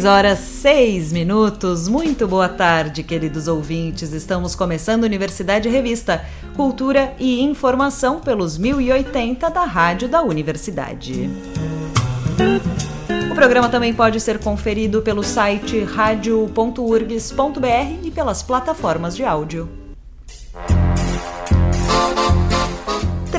6 horas 6 minutos. Muito boa tarde, queridos ouvintes. Estamos começando Universidade Revista, Cultura e Informação pelos 1080 da Rádio da Universidade. O programa também pode ser conferido pelo site radio.urgs.br e pelas plataformas de áudio.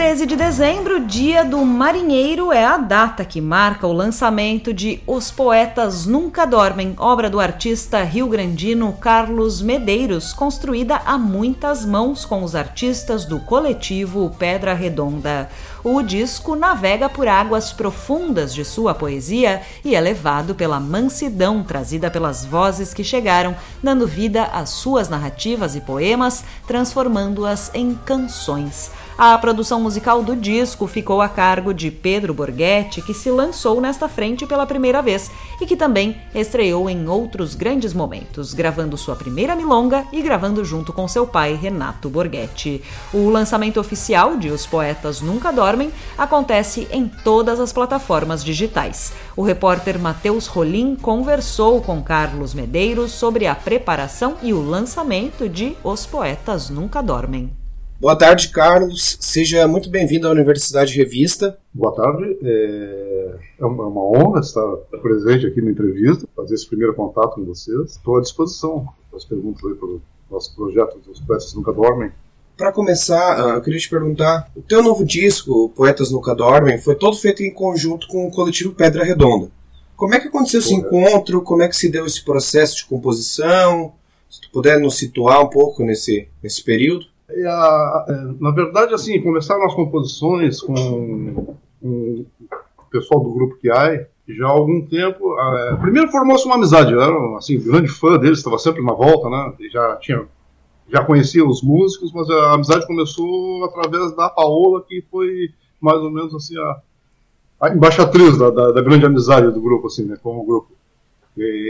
13 de dezembro, dia do marinheiro, é a data que marca o lançamento de Os Poetas Nunca Dormem, obra do artista rio-grandino Carlos Medeiros, construída a muitas mãos com os artistas do coletivo Pedra Redonda. O disco navega por águas profundas de sua poesia e é levado pela mansidão trazida pelas vozes que chegaram, dando vida às suas narrativas e poemas, transformando-as em canções. A produção musical do disco ficou a cargo de Pedro Borghetti, que se lançou nesta frente pela primeira vez e que também estreou em outros grandes momentos, gravando sua primeira milonga e gravando junto com seu pai Renato Borghetti. O lançamento oficial de Os Poetas Nunca Dormem acontece em todas as plataformas digitais. O repórter Matheus Rolim conversou com Carlos Medeiros sobre a preparação e o lançamento de Os Poetas Nunca Dormem. Boa tarde, Carlos. Seja muito bem-vindo à Universidade Revista. Boa tarde. É, é uma honra estar presente aqui na entrevista, fazer esse primeiro contato com vocês. Estou à disposição para as perguntas aí para o nosso projeto Os Poetas Nunca Dormem. Para começar, ah, eu queria te perguntar: o teu novo disco, Poetas Nunca Dormem, foi todo feito em conjunto com o coletivo Pedra Redonda. Como é que aconteceu esse encontro? Como é que se deu esse processo de composição? Se tu puder nos situar um pouco nesse, nesse período. A, é, na verdade, assim, começaram as composições com, com o pessoal do grupo Kiai já há algum tempo. É, primeiro formou-se uma amizade, eu era assim, grande fã deles, estava sempre na volta, né? Já tinha já conhecia os músicos, mas a amizade começou através da Paola, que foi mais ou menos assim a, a embaixatriz da, da, da, grande amizade do grupo, assim, né, como grupo.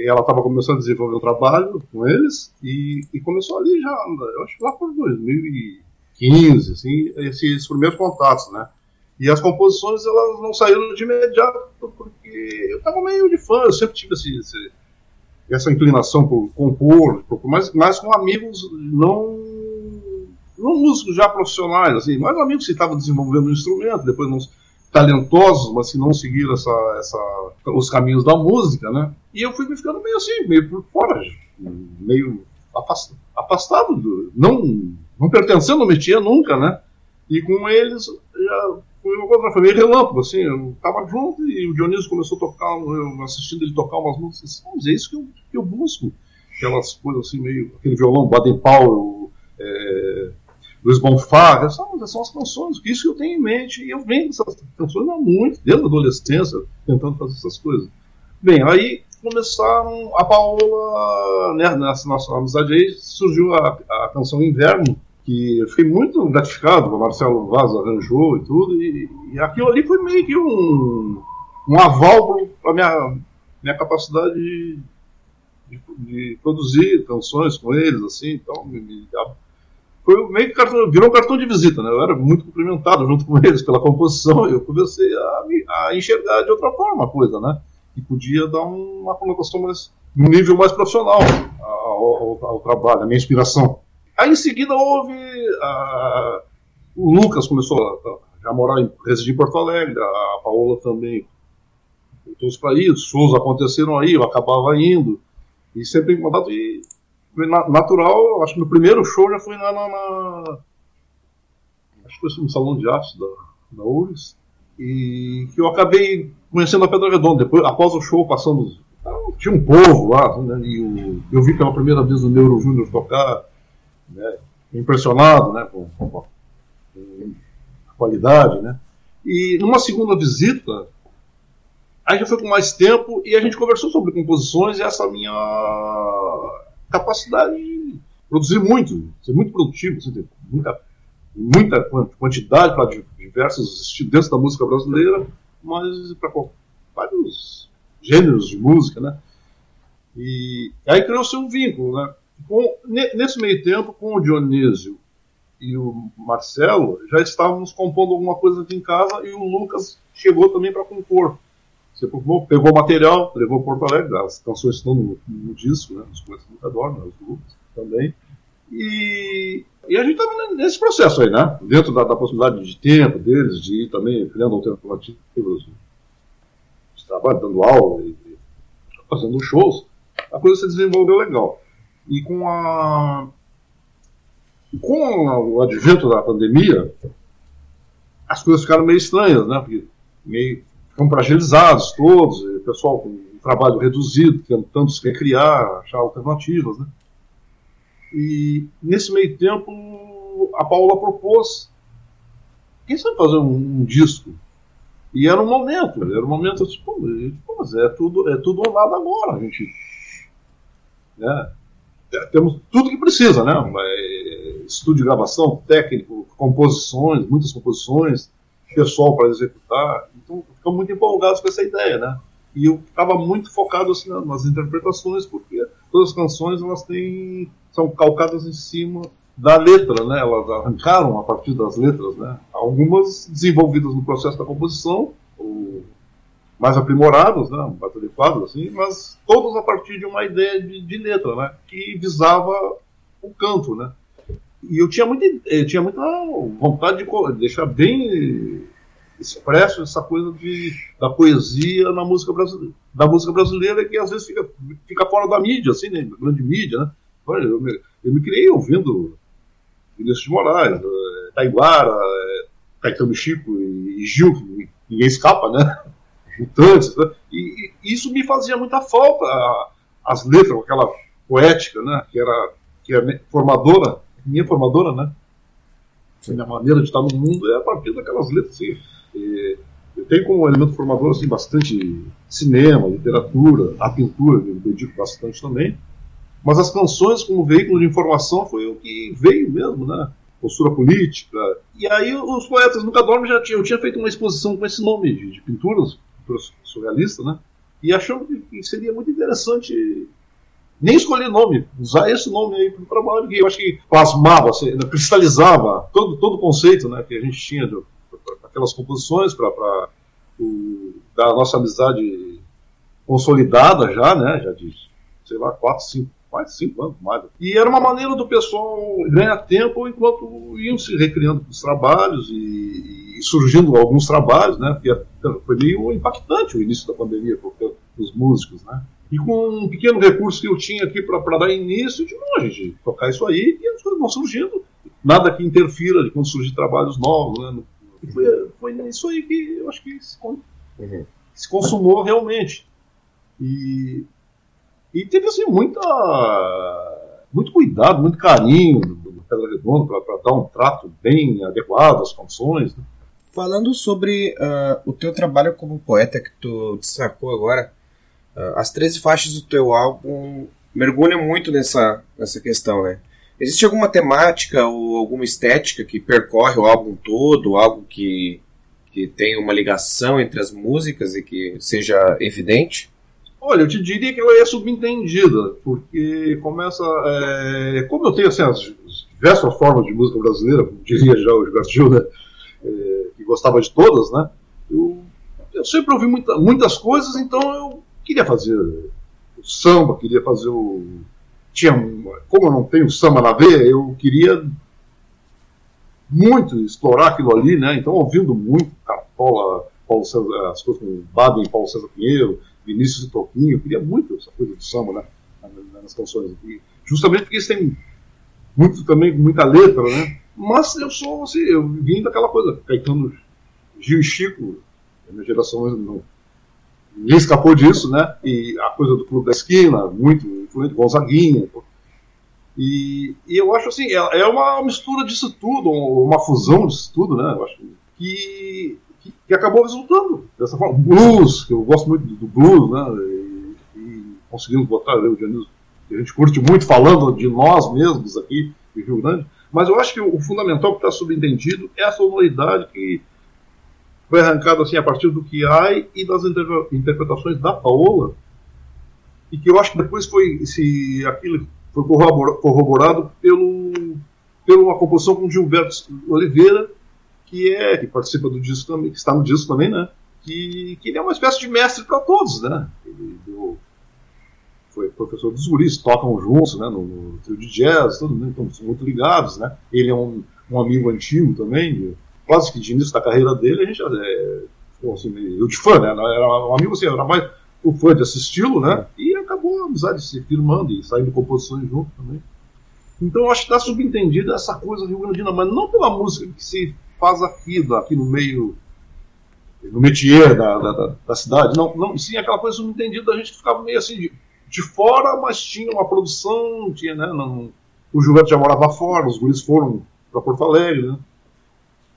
Ela estava começando a desenvolver um trabalho com eles e, e, começou ali já, eu acho que lá por 2015, assim, esses primeiros contatos, né? E as composições elas não saíram de imediato porque eu estava meio de fã, eu sempre tive esse, esse, essa inclinação por compor, por, mais, mais com amigos não não músicos já profissionais, assim, mas amigos que estavam desenvolvendo um instrumento, depois não talentosos, mas que não seguiram essa, essa, os caminhos da música, né? E eu fui me ficando meio assim, meio por fora, meio afastado, do, não, não pertencendo ao métier nunca, né? E com eles já foi uma coisa, foi meio relâmpago, assim, eu tava junto e o Dionísio começou a tocar, eu assistindo ele tocar umas músicas, mas é isso que eu, que eu busco, aquelas coisas assim, meio, aquele violão Baden-Powell, Luiz Bonfá, são, são as canções, isso que eu tenho em mente, e eu venho dessas canções há muito, desde a adolescência, tentando fazer essas coisas. Bem, aí começaram, a Paola, né, nessa nossa amizade aí, surgiu a, a canção Inverno, que eu fiquei muito gratificado, o Marcelo Vaz arranjou e tudo, e, e aquilo ali foi meio que um, um aval para a minha, minha capacidade de, de, de, produzir canções com eles, assim, então me, me foi meio que cartão, virou um cartão de visita, né? Eu era muito cumprimentado junto com eles pela composição eu comecei a, a enxergar de outra forma a coisa, né? E podia dar uma conotação mais, um nível mais profissional ao, ao, ao trabalho, a minha inspiração. Aí em seguida houve. A, o Lucas começou a, a morar, em, residir em Porto Alegre, a Paola também voltou para ir, os shows aconteceram aí, eu acabava indo, e sempre em contato. E natural, acho que no primeiro show já foi na. na, na acho que foi no Salão de Arte da, da URGS, e que eu acabei conhecendo a Pedra Redonda. Depois, após o show, passando. Tinha um povo lá, né, e o, eu vi pela primeira vez o Neuro Júnior tocar, né, impressionado né, com, com, a qualidade. Né, e numa segunda visita, aí já foi com mais tempo e a gente conversou sobre composições e essa minha capacidade de produzir muito, ser muito produtivo, assim, ter muita, muita quantidade para diversos estilos dentro da música brasileira, mas para vários gêneros de música, né? E aí criou-se um vínculo, né? Com, nesse meio tempo, com o Dionísio e o Marcelo, já estávamos compondo alguma coisa aqui em casa e o Lucas chegou também para compor. Você pegou o material, levou Porto Alegre, as canções estão no, no disco, né? Os coisas nunca dormem, os Lucas também. E, e a gente estava nesse processo aí, né? Dentro da, da, possibilidade de tempo deles, de ir também criando alternativas de trabalho, dando aula e, e fazendo shows, a coisa se desenvolveu legal. E com a com o advento da pandemia, as coisas ficaram meio estranhas, né? Porque meio ficam fragilizados todos, o pessoal com um trabalho reduzido, tentando se recriar, achar alternativas, né? E nesse meio tempo, a Paula propôs: quem sabe fazer um, um disco? E era um momento, era um momento assim, pô, mas é tudo, é tudo nada agora, a gente. Né? É, temos tudo que precisa, né? É, estúdio de gravação, técnico, composições, muitas composições, pessoal para executar. Então, ficamos muito empolgados com essa ideia, né? E eu estava muito focado assim, nas interpretações, porque todas as canções elas têm, são calcadas em cima da letra, né? Elas arrancaram a partir das letras, né? Algumas desenvolvidas no processo da composição, mais aprimoradas, né? Mais adequadas, assim, mas todas a partir de uma ideia de, de letra, né? Que visava o canto, né? E eu tinha muita, eu tinha muita vontade de deixar bem expresso essa coisa de, da poesia na música brasileira, da música brasileira que às vezes fica, fica fora da mídia, assim, né, grande mídia, né? Eu me, eu me criei ouvindo Vinícius de Moraes, uh, Taiguara, uh, Caetano Chico e, e Gil, ninguém escapa, né? Mutantes, né? E, e, isso me fazia muita falta, a, as letras, aquela poética, né? Que era que é formadora, minha formadora, né? Minha maneira de estar no mundo é a partir daquelas letras assim, eu tenho como elemento formador assim, bastante cinema, literatura, a pintura, eu dedico bastante também. Mas as canções, como veículo de informação, foi o que veio mesmo, né? Postura política. E aí os poetas nunca dormem já tinham. Eu tinha feito uma exposição com esse nome de, de pinturas, surrealista, né? E achamos que seria muito interessante nem escolher nome, usar esse nome aí para o trabalho, que eu acho que plasmava, assim, cristalizava todo, todo o conceito né, que a gente tinha do, aquelas composições para dar a nossa amizade consolidada já, né? Já de, sei lá, quatro, cinco, quase cinco anos mais. E era uma maneira do pessoal ganhar tempo enquanto iam se recriando os trabalhos e, e surgindo alguns trabalhos, né? Porque foi meio impactante o início da pandemia para os músicos, né? E com um pequeno recurso que eu tinha aqui para dar início, de não, a gente tocar isso aí e as coisas vão surgindo. Nada que interfira de quando surgir trabalhos novos, né? E foi, foi isso aí que eu acho que se, uhum. se consumou realmente. E, e teve assim muita muito cuidado, muito carinho do, do Pedro Redondo para dar um trato bem adequado às canções. Né? Falando sobre uh, o teu trabalho como poeta que tu destacou agora, as 13 faixas do teu álbum mergulham muito nessa, nessa questão, né? Existe alguma temática ou alguma estética que percorre o álbum todo, algo que, que tenha uma ligação entre as músicas e que seja evidente? Olha, eu te diria que ela é subentendida, porque começa. É, como eu tenho assim, as diversas formas de música brasileira, diria já o Gilberto Gil, né, é, que gostava de todas, né? Eu, eu sempre ouvi muita, muitas coisas, então eu queria fazer o samba, queria fazer o tinha, como eu não tenho samba na veia, eu queria muito explorar aquilo ali, né? Então, ouvindo muito Cartola, Paulo César, as coisas com Baden, Paulo César Pinheiro, Vinícius e Toquinho, eu queria muito essa coisa do samba, né? Nas canções. E justamente porque eles têm muito também, muita letra, né? Mas eu sou, assim, eu vim daquela coisa, Caetano, Gil e Chico, minha geração não, ninguém escapou disso, né? E a coisa do Clube da Esquina, muito influente, Gonzaguinha. E, e eu acho assim, é, é, uma mistura disso tudo, uma fusão disso tudo, né? Eu acho que, que, que acabou resultando dessa forma. Blues, que eu gosto muito do, blues, né? E, e conseguimos botar o Dionísio, que a gente curte muito falando de nós mesmos aqui em Rio Grande. Mas eu acho que o fundamental que está subentendido é a sonoridade que foi arrancado assim a partir do Kiai e das interpretações da Paola, e que eu acho que depois foi se aquilo foi corroborado pelo pela uma composição com Gilberto Oliveira, que é que participa do disco também, que está no disco também, né? Que, que ele é uma espécie de mestre para todos, né? Ele deu, foi professor dos guris, tocam juntos, né? No, no trio de jazz, tudo, né? Então são muito ligados, né? Ele é um, um amigo antigo também, quase que de início da carreira dele, a gente é, assim, eu de fã, né? Era um amigo assim, era mais o fã de assisti-lo, né? E acabou a amizade se firmando e saindo composições junto também. Então eu acho que está subentendida essa coisa Rio Grandina, mas não pela música que se faz aqui, aqui no meio, no métier da, da, da, cidade, não, não, sim aquela coisa subentendida da gente que ficava meio assim de, de fora, mas tinha uma produção, tinha, né, não, o Gilberto já morava fora, os guris foram para Porto Alegre, né?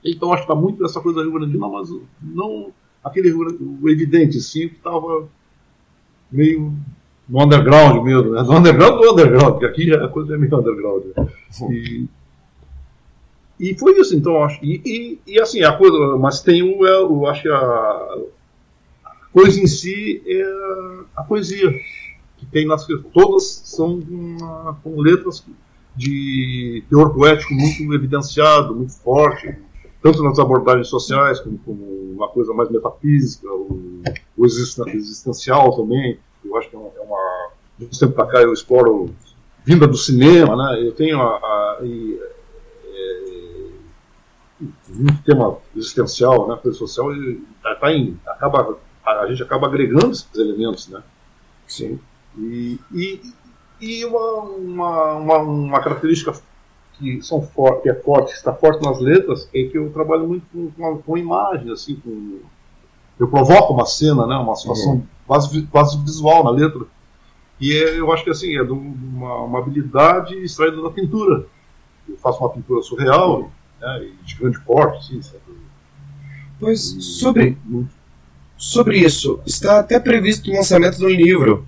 Então acho que está muito dessa coisa Rio Grandina, mas não aquele o evidente, sim, que estava meio no underground mesmo, né? no underground do underground, porque aqui já a coisa é meio underground. Né? E, e foi isso, então, acho. E, e, e, assim, a coisa, mas tem o, é, o acho que a, a coisa em si é a poesia que tem nas todas são uma, com letras de teor poético muito evidenciado, muito forte, tanto nas abordagens sociais como, como uma coisa mais metafísica, o, o existencial também. Eu acho que é uma, é uma de um tempo para cá eu exploro vinda do cinema, né? Eu tenho a, a e, é, muito tema existencial, né? Coisa social tá, tá em, acaba a gente acaba agregando esses elementos, né? Sim. E, e, e uma, uma, uma, uma característica que são for, que é forte, está forte nas letras, é que eu trabalho muito com, com, com imagem, assim, com, eu provoco uma cena, né, uma situação uhum. quase, quase visual na letra. E é, eu acho que assim, é uma, uma, habilidade extraída da pintura. Eu faço uma pintura surreal, uhum. né, de grande porte, assim, sabe? Pois, sobre, sobre isso, está até previsto o lançamento de um livro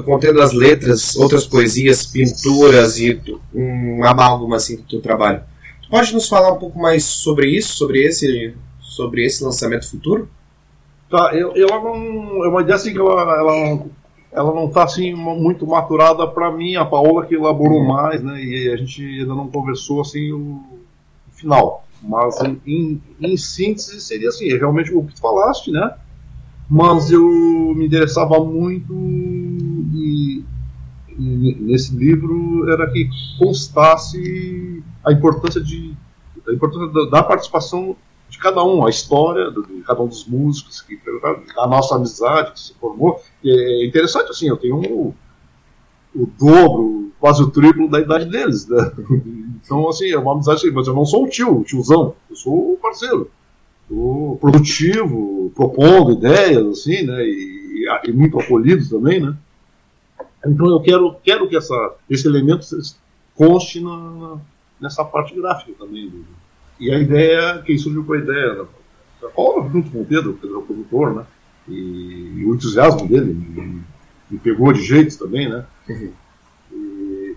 contendo as letras, outras poesias, pinturas e um amálgama assim do teu trabalho. Tu pode nos falar um pouco mais sobre isso, sobre esse, sobre esse lançamento futuro? Tá, ela não. É uma ideia assim que ela, ela não. Ela não está assim muito maturada para mim, a Paola que elaborou uhum. mais, né? E a gente ainda não conversou assim o final. Mas em, em síntese seria assim, é realmente o que tu falaste, né? Mas eu me interessava muito nesse livro era que constasse a importância de a importância da, da participação de cada um, a história de cada um dos músicos, que, a nossa amizade que se formou. E é interessante, assim, eu tenho um, o dobro, quase o triplo da idade deles. Né? Então, assim, é uma amizade, mas eu não sou o tio, o tiozão, eu sou o parceiro. Sou produtivo, propondo ideias, assim, né? E, e muito acolhido também, né? Então eu quero, quero que essa, esse elemento conste na, nessa parte gráfica também. E a ideia, quem surgiu com a ideia, né? Paulo junto com o Pedro, o Pedro é o produtor, né? E, e o entusiasmo dele me, me, pegou de jeito também, né? Uhum. E,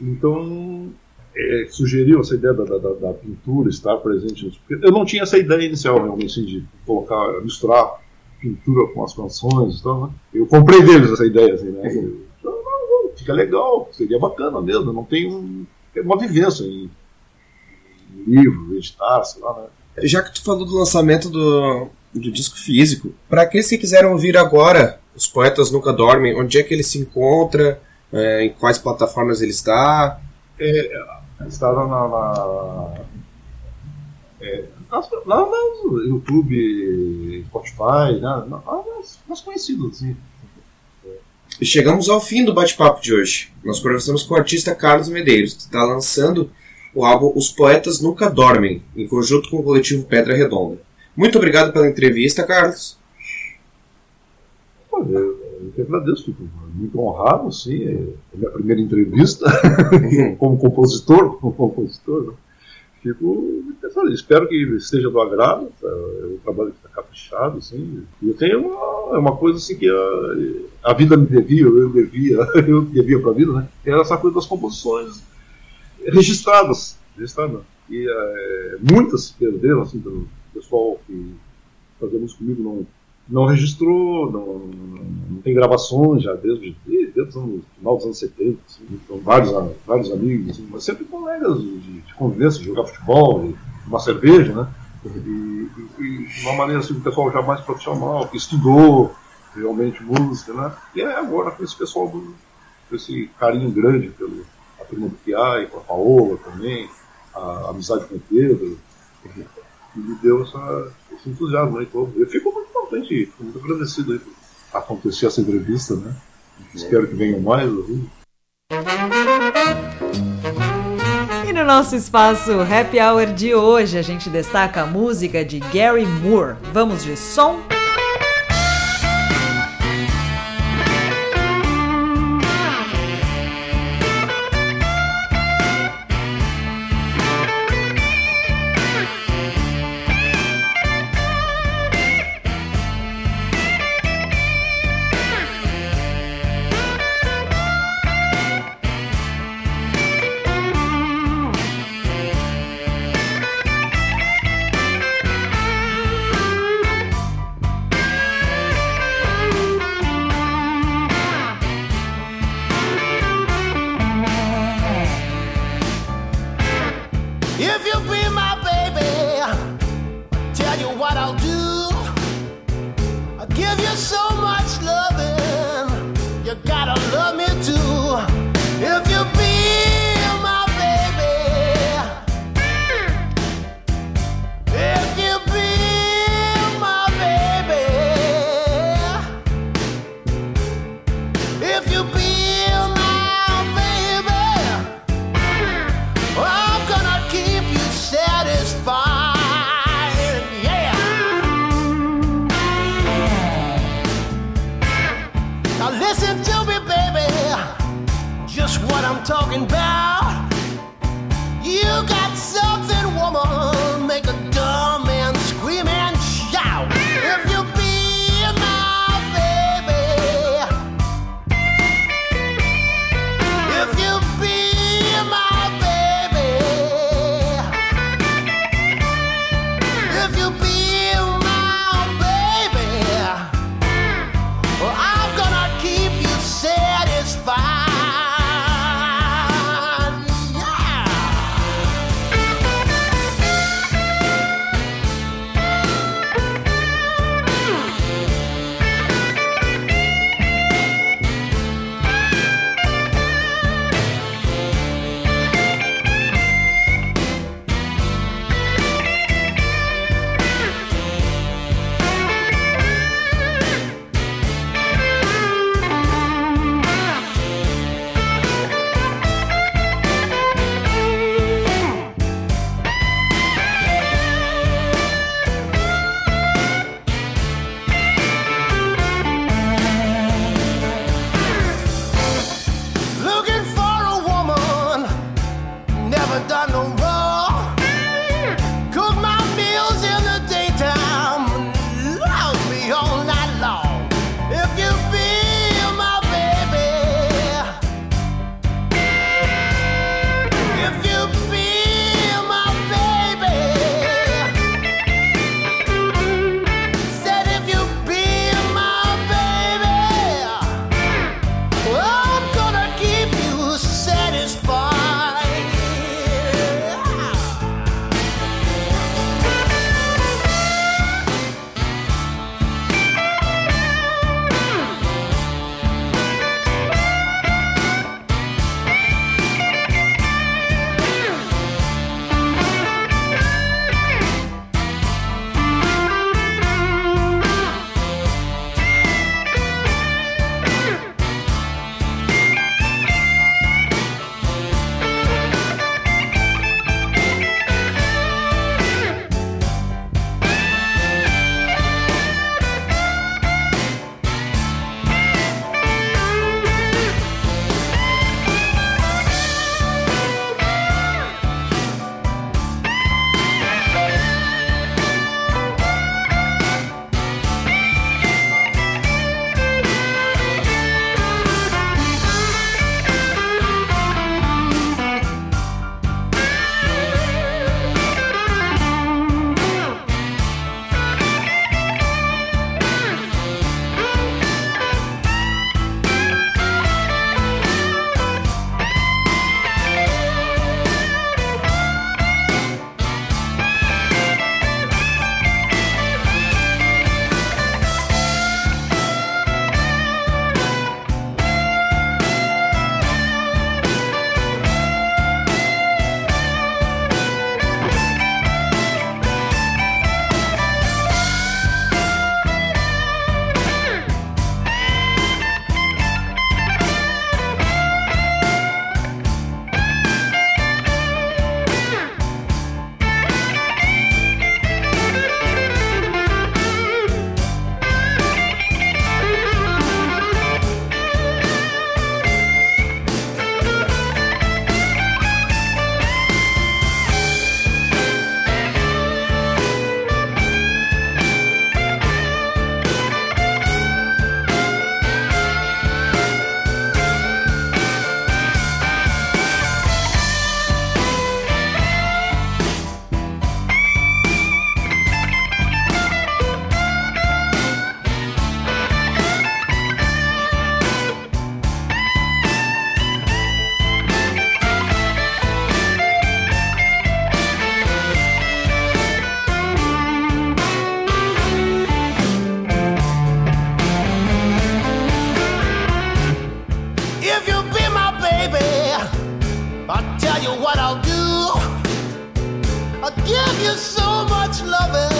então, é, sugeriu essa ideia da, da, da, pintura estar presente. Eu não tinha essa ideia inicial, realmente, assim, de colocar, misturar pintura com as canções e tal, né? Eu comprei deles essa ideia, assim, né? Uhum. Então, fica legal, seria bacana mesmo, não tem um, uma vivência em livro, editar, sei lá, né? Já que tu falou do lançamento do, do disco físico, para aqueles que quiseram ouvir agora, Os Poetas Nunca Dormem, onde é que ele se encontra, é, em quais plataformas ele está? É, está na, na, é, no YouTube, Spotify, né, nas, nas conhecidas, assim. Chegamos ao fim do bate-papo de hoje. Nós conversamos com o artista Carlos Medeiros, que está lançando o álbum Os Poetas Nunca Dormem, em conjunto com o coletivo Pedra Redonda. Muito obrigado pela entrevista, Carlos. Eu, eu que agradeço, fico muito honrado, sim. É a minha primeira entrevista como compositor, como compositor. Fico pensando, espero que esteja do agrado. É um trabalho que está caprichado, assim. E eu tenho uma, é uma coisa assim que a, a vida me devia, eu devia, eu devia para a vida, né? É essa coisa das composições registradas, registradas. E é, muitas se perderam, assim, pelo pessoal que fazer música comigo não, não registrou, não, não tem gravações já desde, desde anos, final dos anos 70, assim, então, vários, vários amigos, assim, mas sempre colegas convivência, jogar futebol, uma cerveja, né? E, e, e, de uma maneira assim, o pessoal já mais profissional, que estudou realmente música, né? E é agora com esse pessoal, do, com esse carinho grande pelo a prima do Piai, com a Paola também, a, a amizade com o Pedro, que me deu essa, esse entusiasmo aí. Então, eu fico muito contente, fico muito agradecido aí por acontecer essa entrevista, né? Espero que venham mais. Assim. No nosso espaço Happy Hour de hoje, a gente destaca a música de Gary Moore. Vamos de som? baby. I'll tell you what I'll do. I'll give you so much loving.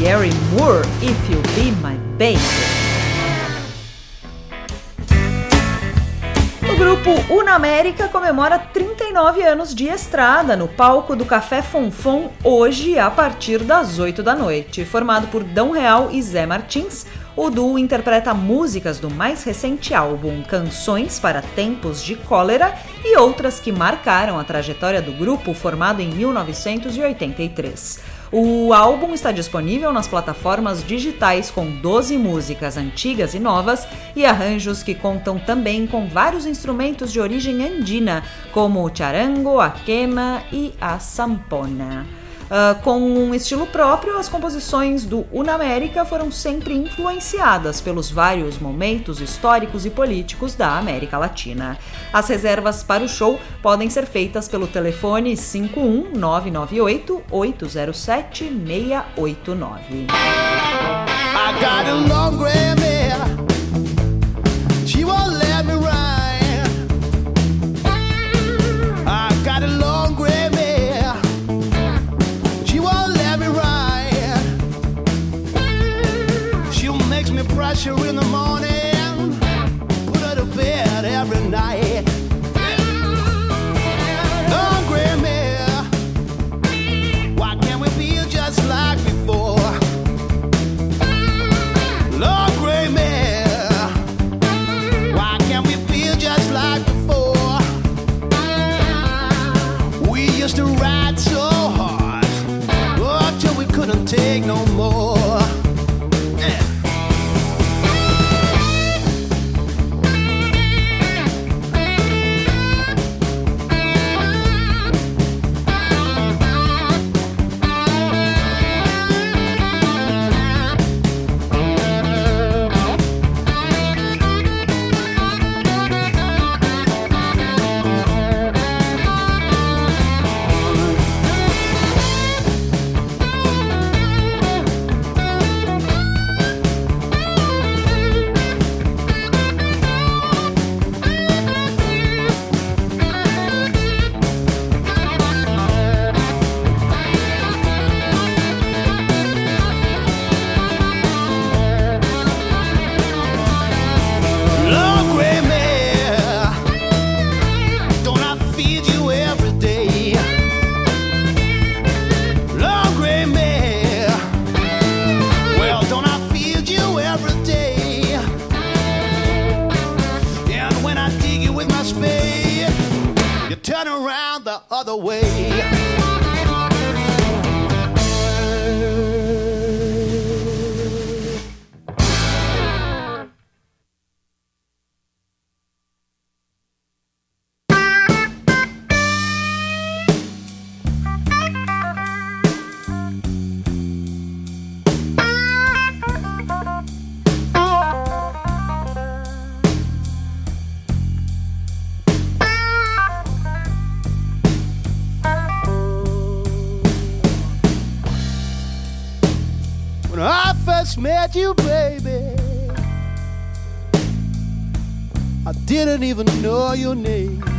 Gary Moore, If You Be My Baby. grupo Unamérica comemora 39 anos de estrada no palco do Café Fonfon hoje a partir das 8 da noite. Formado por Dão Real e Zé Martins, o duo interpreta músicas do mais recente álbum Canções para Tempos de Cólera e outras que marcaram a trajetória do grupo formado em 1983. O álbum está disponível nas plataformas digitais com 12 músicas antigas e novas e arranjos que contam também com vários instrumentos de origem andina, como o charango, a quena e a sampona. Uh, com um estilo próprio, as composições do Unamérica foram sempre influenciadas pelos vários momentos históricos e políticos da América Latina. As reservas para o show podem ser feitas pelo telefone 51998 807 689. Pressure in the morning, you, baby, I didn't even know your name.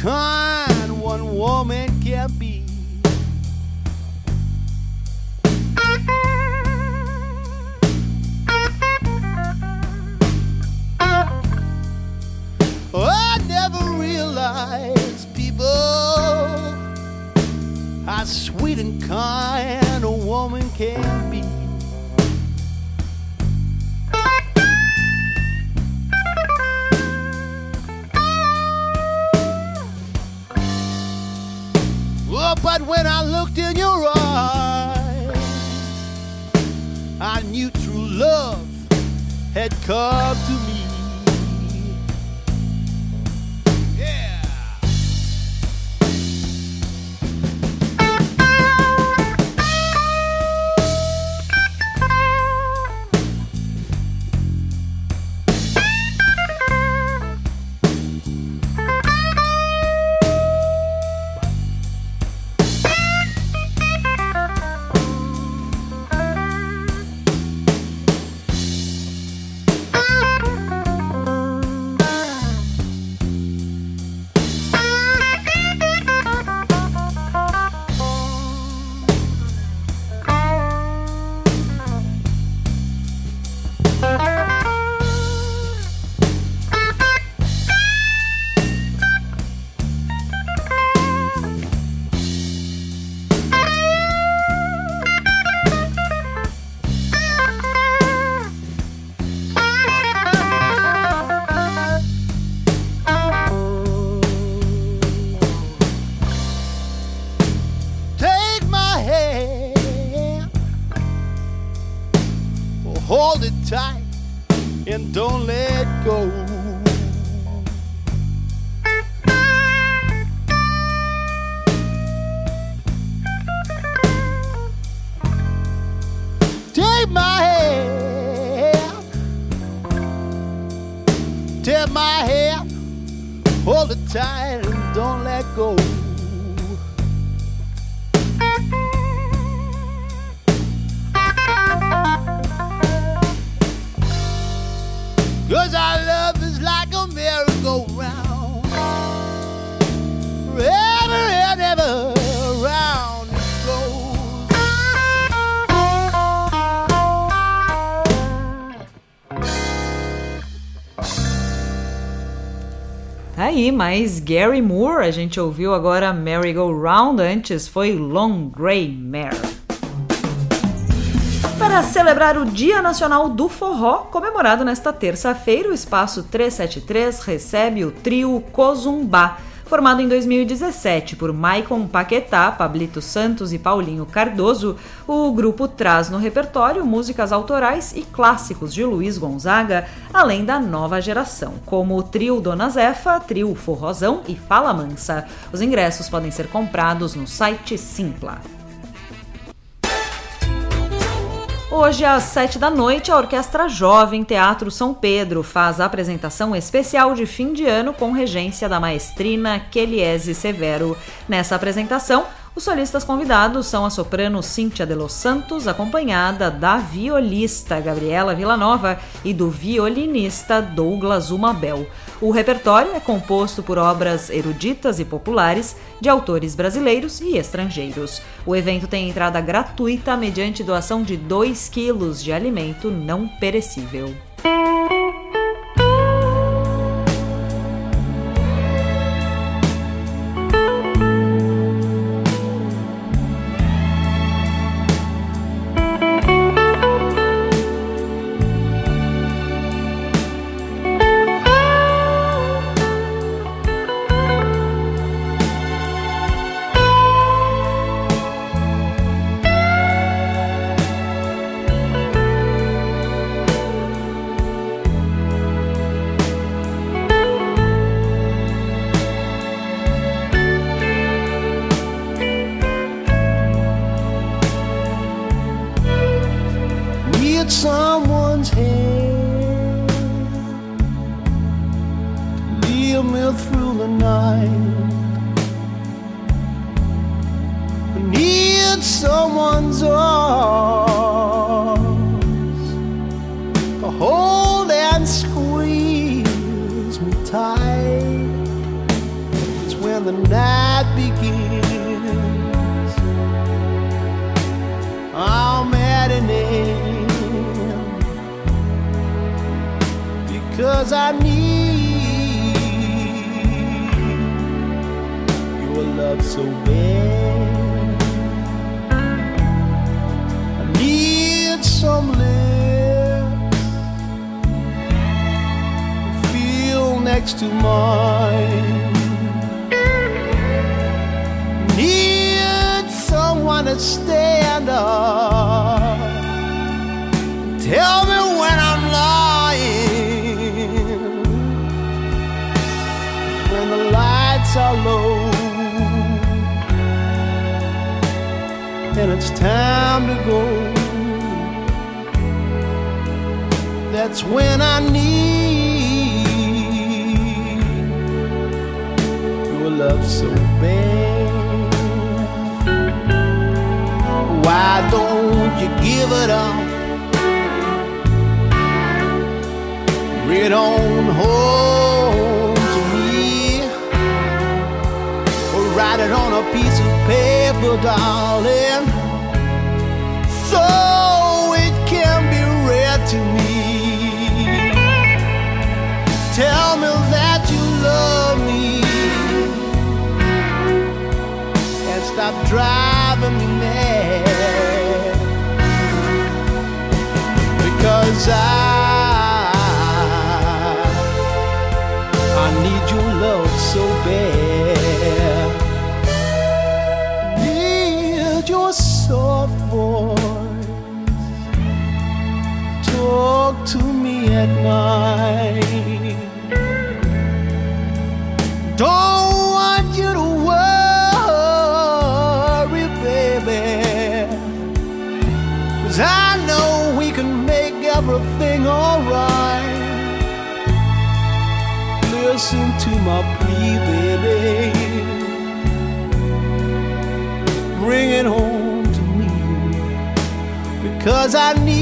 Kind one woman can be. Aí, mas Gary Moore, a gente ouviu agora Merry Go Round, antes foi Long Grey Mare. Para celebrar o Dia Nacional do Forró, comemorado nesta terça-feira, o Espaço 373 recebe o trio Cozumbá Formado em 2017 por Maicon Paquetá, Pablito Santos e Paulinho Cardoso, o grupo traz no repertório músicas autorais e clássicos de Luiz Gonzaga, além da nova geração, como o trio Dona Zefa, trio Forrozão e Fala Mansa. Os ingressos podem ser comprados no site Simpla. Hoje, às sete da noite, a Orquestra Jovem Teatro São Pedro faz a apresentação especial de fim de ano com regência da maestrina Keliese Severo. Nessa apresentação, os solistas convidados são a soprano Cíntia de Los Santos, acompanhada da violista Gabriela Villanova e do violinista Douglas Umabel. O repertório é composto por obras eruditas e populares de autores brasileiros e estrangeiros. O evento tem entrada gratuita mediante doação de 2 quilos de alimento não perecível. feel me through the night. I need someone's arms to hold and squeeze me tight. It's when the night begins. I'm at an end because I need. love so bad. I need some lips to feel next to mine. Need someone to stand up. Tell me when I'm lying. When the lights are low. And it's time to go. That's when I need your love so bad. Why don't you give it up? It on home to me. Or write it on paper, darling. So it can be read to me. Tell me that you love me. And stop driving Because I need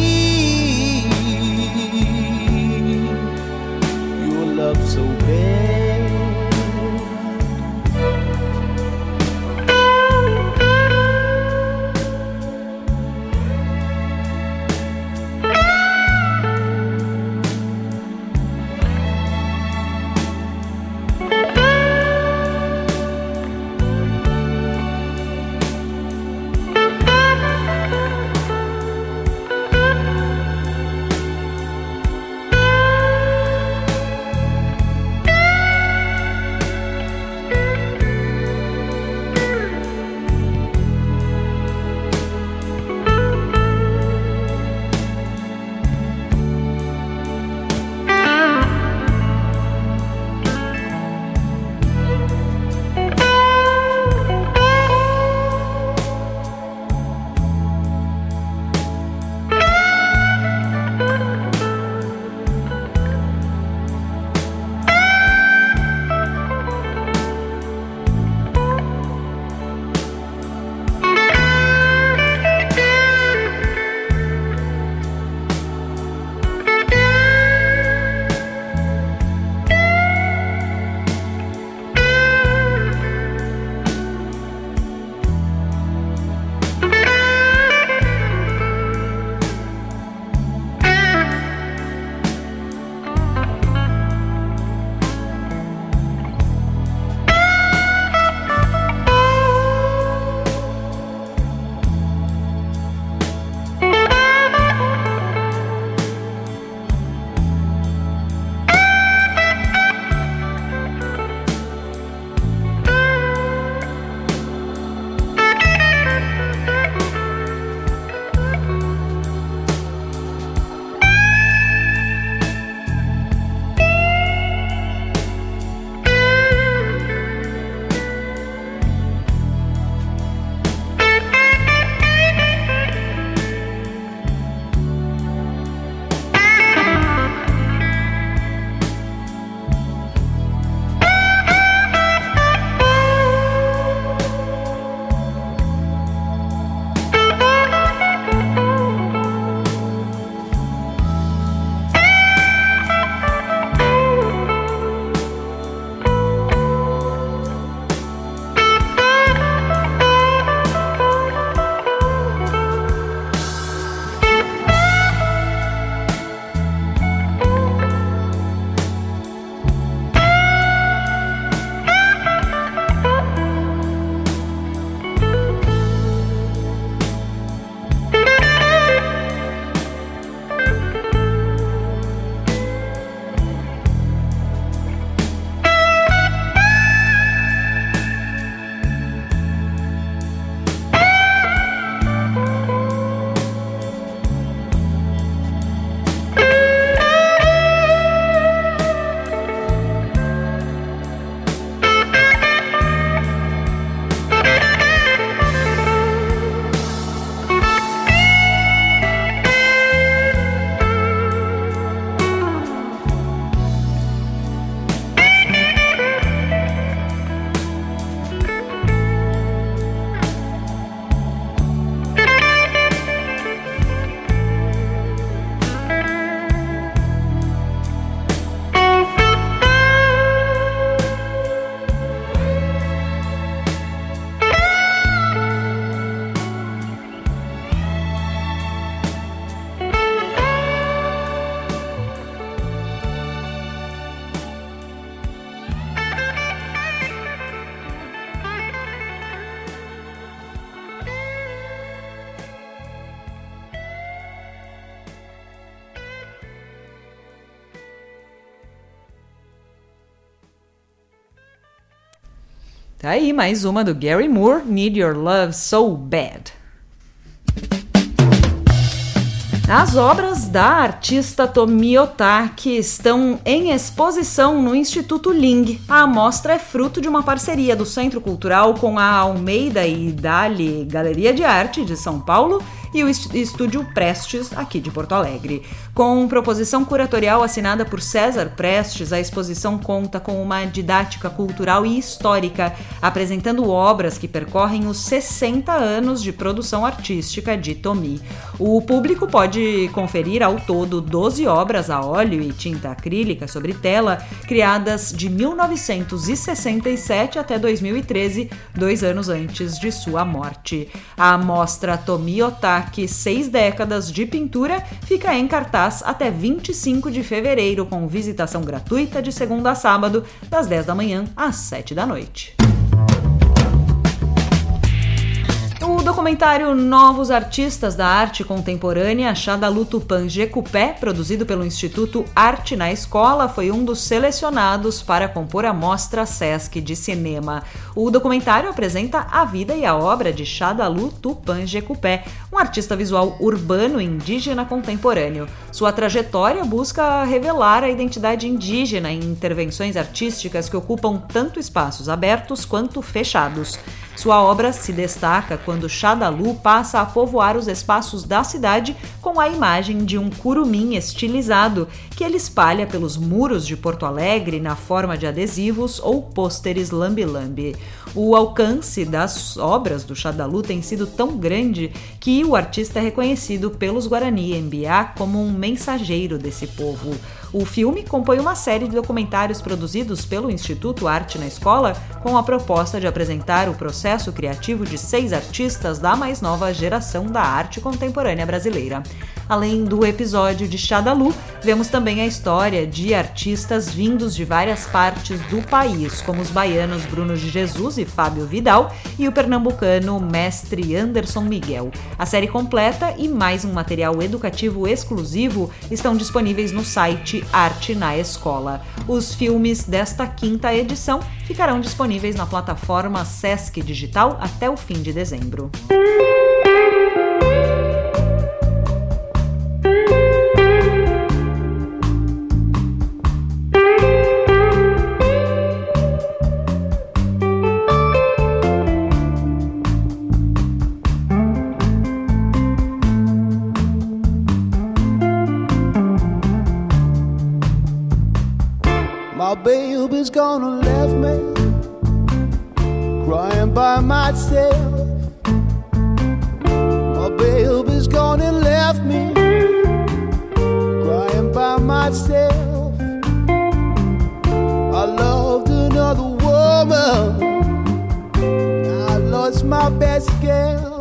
Tá aí mais uma do Gary Moore, Need Your Love So Bad. As obras da artista Tomi Otaki estão em exposição no Instituto Ling. A amostra é fruto de uma parceria do Centro Cultural com a Almeida e Dali Galeria de Arte de São Paulo e o Estúdio Prestes, aqui de Porto Alegre. Com proposição curatorial assinada por César Prestes, a exposição conta com uma didática cultural e histórica, apresentando obras que percorrem os 60 anos de produção artística de Tomi. O público pode conferir ao todo 12 obras a óleo e tinta acrílica sobre tela, criadas de 1967 até 2013, dois anos antes de sua morte. A mostra Tomi Otaki destaque Seis Décadas de Pintura fica em cartaz até 25 de fevereiro, com visitação gratuita de segunda a sábado, das 10 da manhã às 7 da noite. O documentário Novos Artistas da Arte Contemporânea, Chadalu Tupan Jecupé, produzido pelo Instituto Arte na Escola, foi um dos selecionados para compor a Mostra Sesc de Cinema. O documentário apresenta a vida e a obra de Chadalu Tupan Jecupé, um artista visual urbano indígena contemporâneo. Sua trajetória busca revelar a identidade indígena em intervenções artísticas que ocupam tanto espaços abertos quanto fechados. Sua obra se destaca quando Xadalu passa a povoar os espaços da cidade com a imagem de um curumim estilizado que ele espalha pelos muros de Porto Alegre na forma de adesivos ou pôsteres lambi-lambi. O alcance das obras do Xadalu tem sido tão grande que o artista é reconhecido pelos Guarani Mbiá como um mensageiro desse povo. O filme compõe uma série de documentários produzidos pelo Instituto Arte na Escola com a proposta de apresentar o processo criativo de seis artistas da mais nova geração da arte contemporânea brasileira. Além do episódio de Xadalu, vemos também a história de artistas vindos de várias partes do país, como os baianos Bruno de Jesus e Fábio Vidal e o pernambucano mestre Anderson Miguel. A série completa e mais um material educativo exclusivo estão disponíveis no site Arte na Escola. Os filmes desta quinta edição ficarão disponíveis na plataforma Sesc Digital até o fim de dezembro. baby's gonna me crying by myself. My baby's gone and left me crying by myself. I loved another woman. I lost my best girl.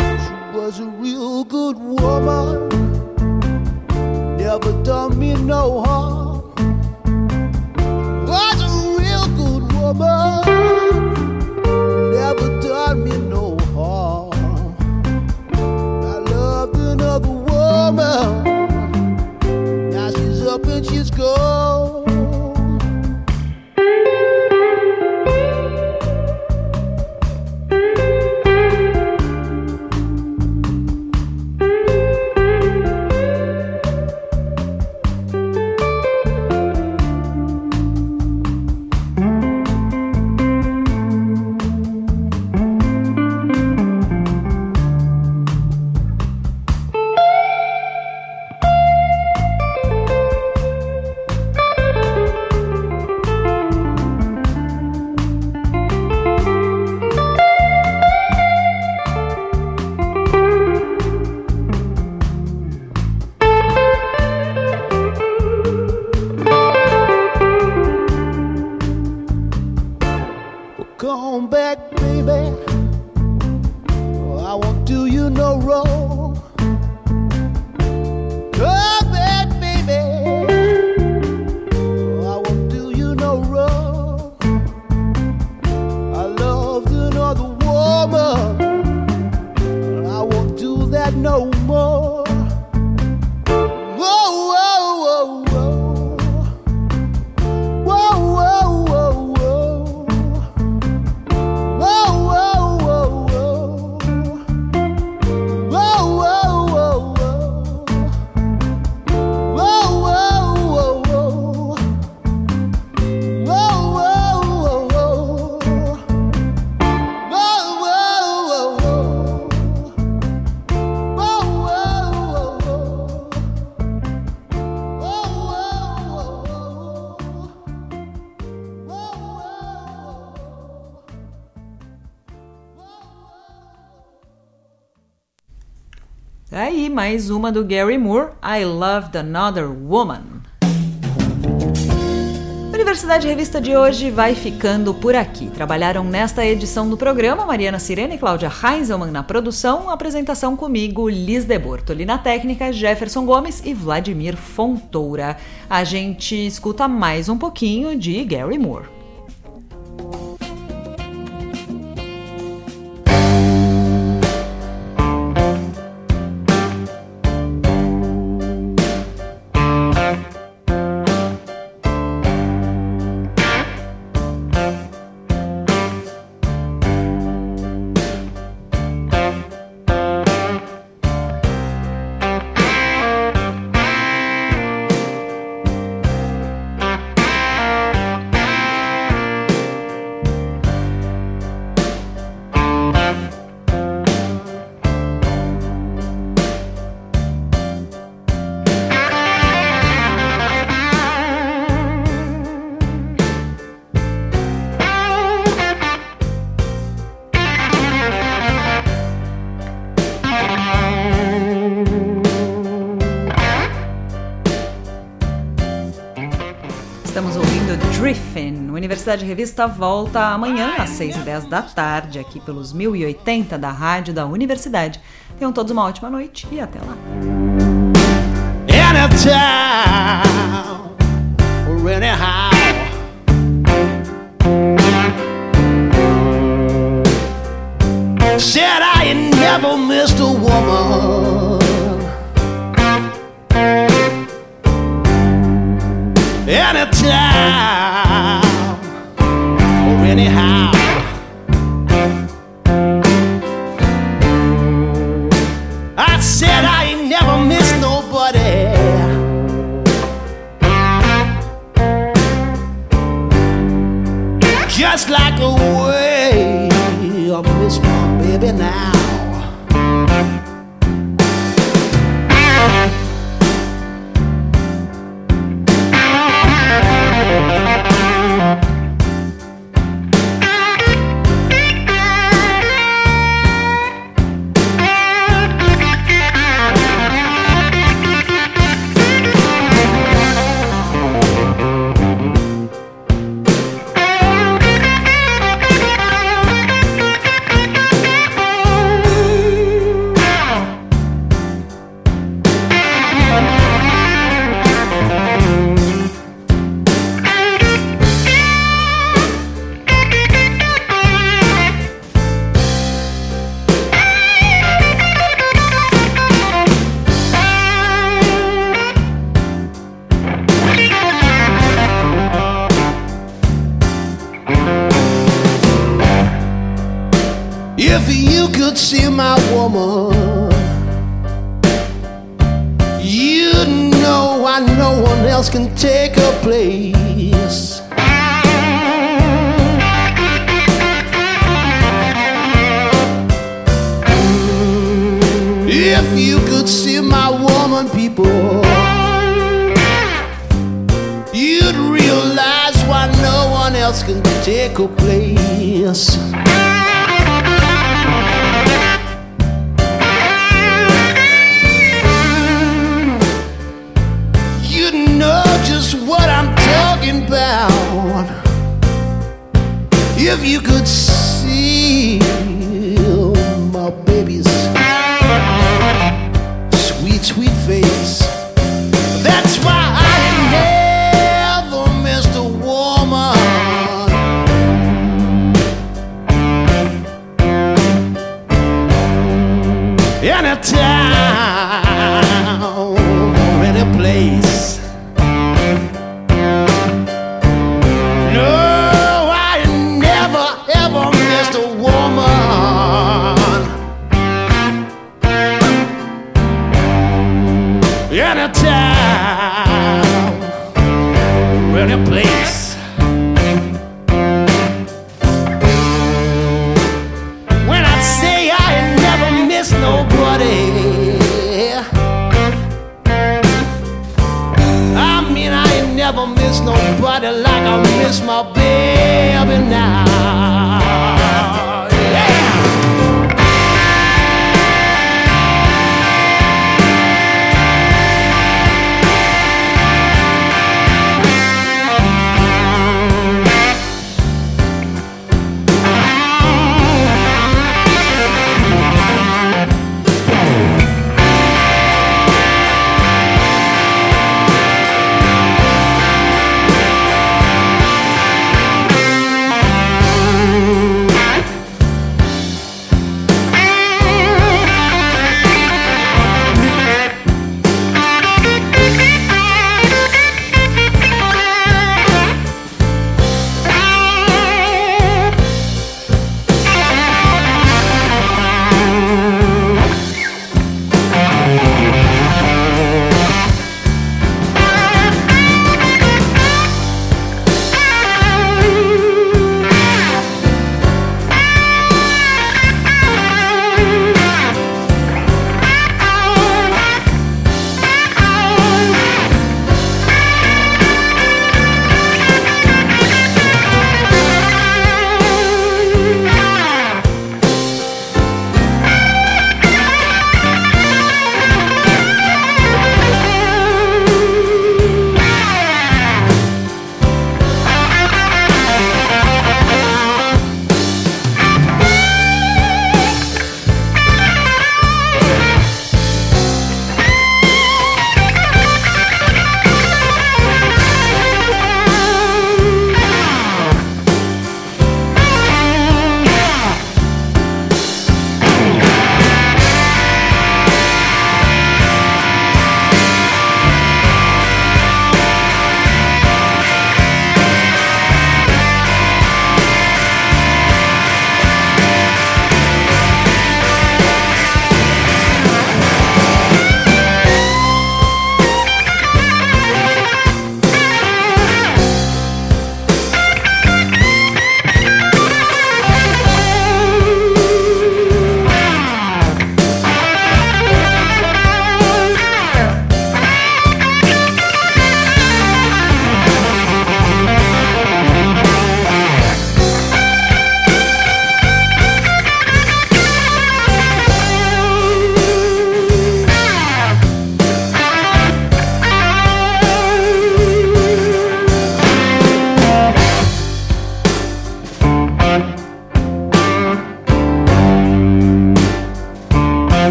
She was a real good woman. Never done me no harm. never mais uma do Gary Moore, I Loved Another Woman. Universidade Revista de hoje vai ficando por aqui. Trabalharam nesta edição do programa Mariana Sirene e Cláudia Heinzelmann na produção, apresentação comigo, Liz de Bortoli na técnica, Jefferson Gomes e Vladimir Fontoura. A gente escuta mais um pouquinho de Gary Moore. Universidade Revista volta amanhã às 6 e 10 da tarde, aqui pelos 1080 da Rádio da Universidade. Tenham todos uma ótima noite e até lá. Said I never missed a woman. Anytime. Anyhow.